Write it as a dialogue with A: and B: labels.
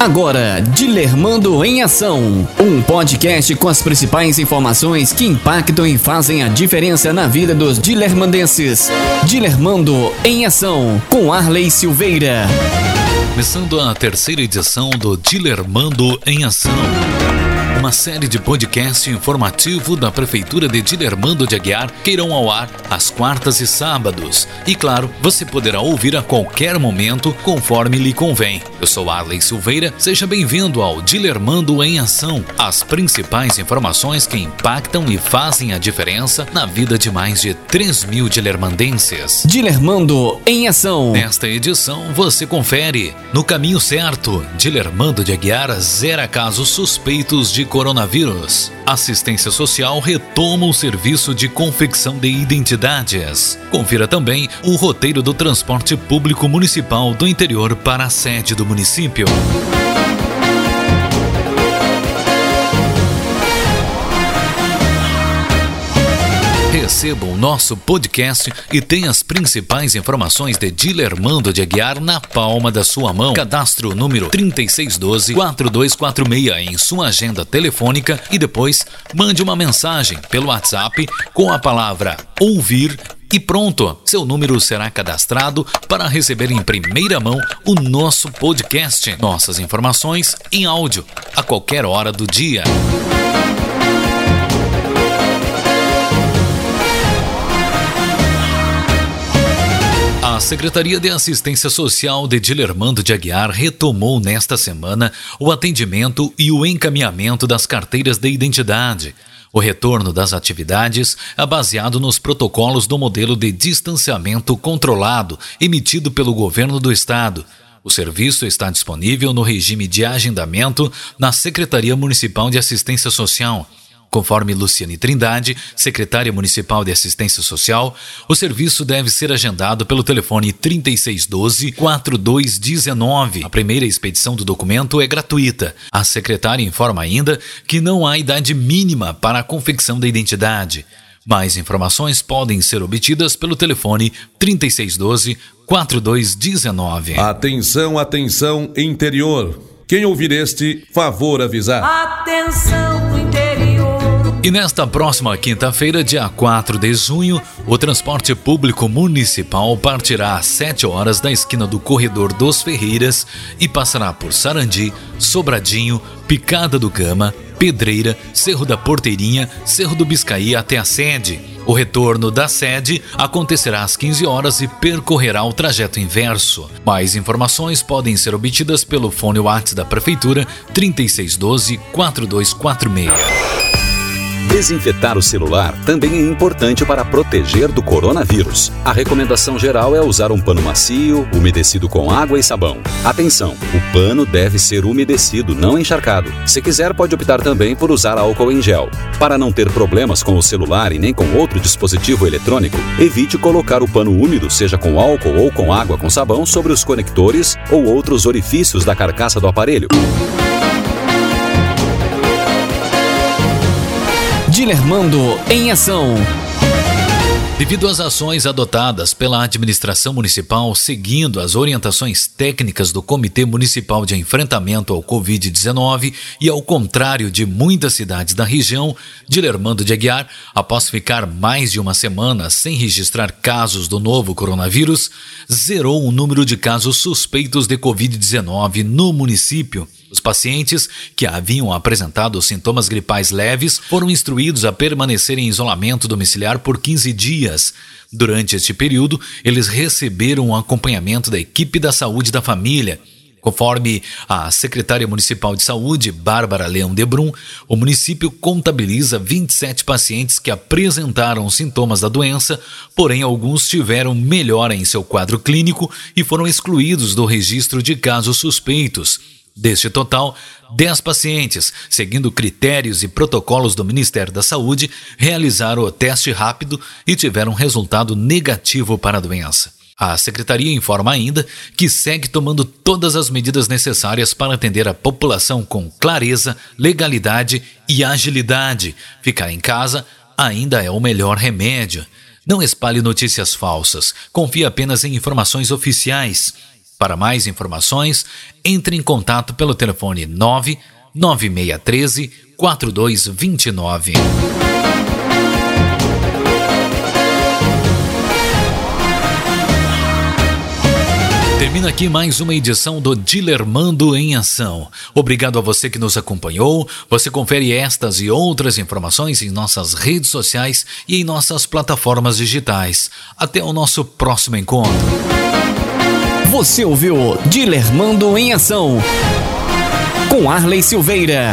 A: Agora, Dilermando em Ação. Um podcast com as principais informações que impactam e fazem a diferença na vida dos dilermandenses. Dilermando em Ação, com Arley Silveira.
B: Começando a terceira edição do Dilermando em Ação uma série de podcast informativo da Prefeitura de Dilermando de Aguiar que irão ao ar às quartas e sábados. E claro, você poderá ouvir a qualquer momento, conforme lhe convém. Eu sou Arley Silveira, seja bem-vindo ao Dilermando em Ação. As principais informações que impactam e fazem a diferença na vida de mais de 3 mil dilermandenses.
A: Dilermando em Ação.
B: Nesta edição, você confere. No caminho certo, Dilermando de Aguiar zera casos suspeitos de coronavírus. Assistência Social retoma o serviço de confecção de identidades. Confira também o roteiro do transporte público municipal do interior para a sede do município. Receba o nosso podcast e tenha as principais informações de Dilermando de Aguiar na palma da sua mão. Cadastre o número 3612-4246 em sua agenda telefônica e depois mande uma mensagem pelo WhatsApp com a palavra ouvir e pronto, seu número será cadastrado para receber em primeira mão o nosso podcast. Nossas informações em áudio, a qualquer hora do dia. Secretaria de Assistência Social de Dilermando de Aguiar retomou nesta semana o atendimento e o encaminhamento das carteiras de identidade. O retorno das atividades é baseado nos protocolos do modelo de distanciamento controlado emitido pelo governo do estado. O serviço está disponível no regime de agendamento na Secretaria Municipal de Assistência Social. Conforme Luciane Trindade, secretária municipal de assistência social, o serviço deve ser agendado pelo telefone 3612-4219. A primeira expedição do documento é gratuita. A secretária informa ainda que não há idade mínima para a confecção da identidade. Mais informações podem ser obtidas pelo telefone 3612 4219.
C: Atenção, atenção, interior. Quem ouvir este, favor avisar.
D: Atenção, interior.
B: E nesta próxima quinta-feira, dia 4 de junho, o transporte público municipal partirá às 7 horas da esquina do Corredor dos Ferreiras e passará por Sarandi, Sobradinho, Picada do Gama, Pedreira, Cerro da Porteirinha, Cerro do Biscaí até a sede. O retorno da sede acontecerá às 15 horas e percorrerá o trajeto inverso. Mais informações podem ser obtidas pelo fone WhatsApp da Prefeitura 3612 4246.
E: Desinfetar o celular também é importante para proteger do coronavírus. A recomendação geral é usar um pano macio, umedecido com água e sabão. Atenção, o pano deve ser umedecido, não encharcado. Se quiser, pode optar também por usar álcool em gel. Para não ter problemas com o celular e nem com outro dispositivo eletrônico, evite colocar o pano úmido, seja com álcool ou com água com sabão, sobre os conectores ou outros orifícios da carcaça do aparelho.
A: Dilermando em Ação.
B: Devido às ações adotadas pela administração municipal seguindo as orientações técnicas do Comitê Municipal de Enfrentamento ao Covid-19 e ao contrário de muitas cidades da região, Dilermando de Aguiar, após ficar mais de uma semana sem registrar casos do novo coronavírus, zerou o número de casos suspeitos de Covid-19 no município. Os pacientes que haviam apresentado sintomas gripais leves foram instruídos a permanecer em isolamento domiciliar por 15 dias. Durante este período, eles receberam o acompanhamento da equipe da saúde da família. Conforme a secretária municipal de saúde, Bárbara Leão de Brum, o município contabiliza 27 pacientes que apresentaram sintomas da doença, porém alguns tiveram melhora em seu quadro clínico e foram excluídos do registro de casos suspeitos. Deste total, 10 pacientes, seguindo critérios e protocolos do Ministério da Saúde, realizaram o teste rápido e tiveram resultado negativo para a doença. A secretaria informa ainda que segue tomando todas as medidas necessárias para atender a população com clareza, legalidade e agilidade. Ficar em casa ainda é o melhor remédio. Não espalhe notícias falsas. Confie apenas em informações oficiais. Para mais informações, entre em contato pelo telefone 99613 4229. Termina aqui mais uma edição do Dilermando em Ação. Obrigado a você que nos acompanhou. Você confere estas e outras informações em nossas redes sociais e em nossas plataformas digitais. Até o nosso próximo encontro.
A: Você ouviu Dilermando em Ação com Arley Silveira.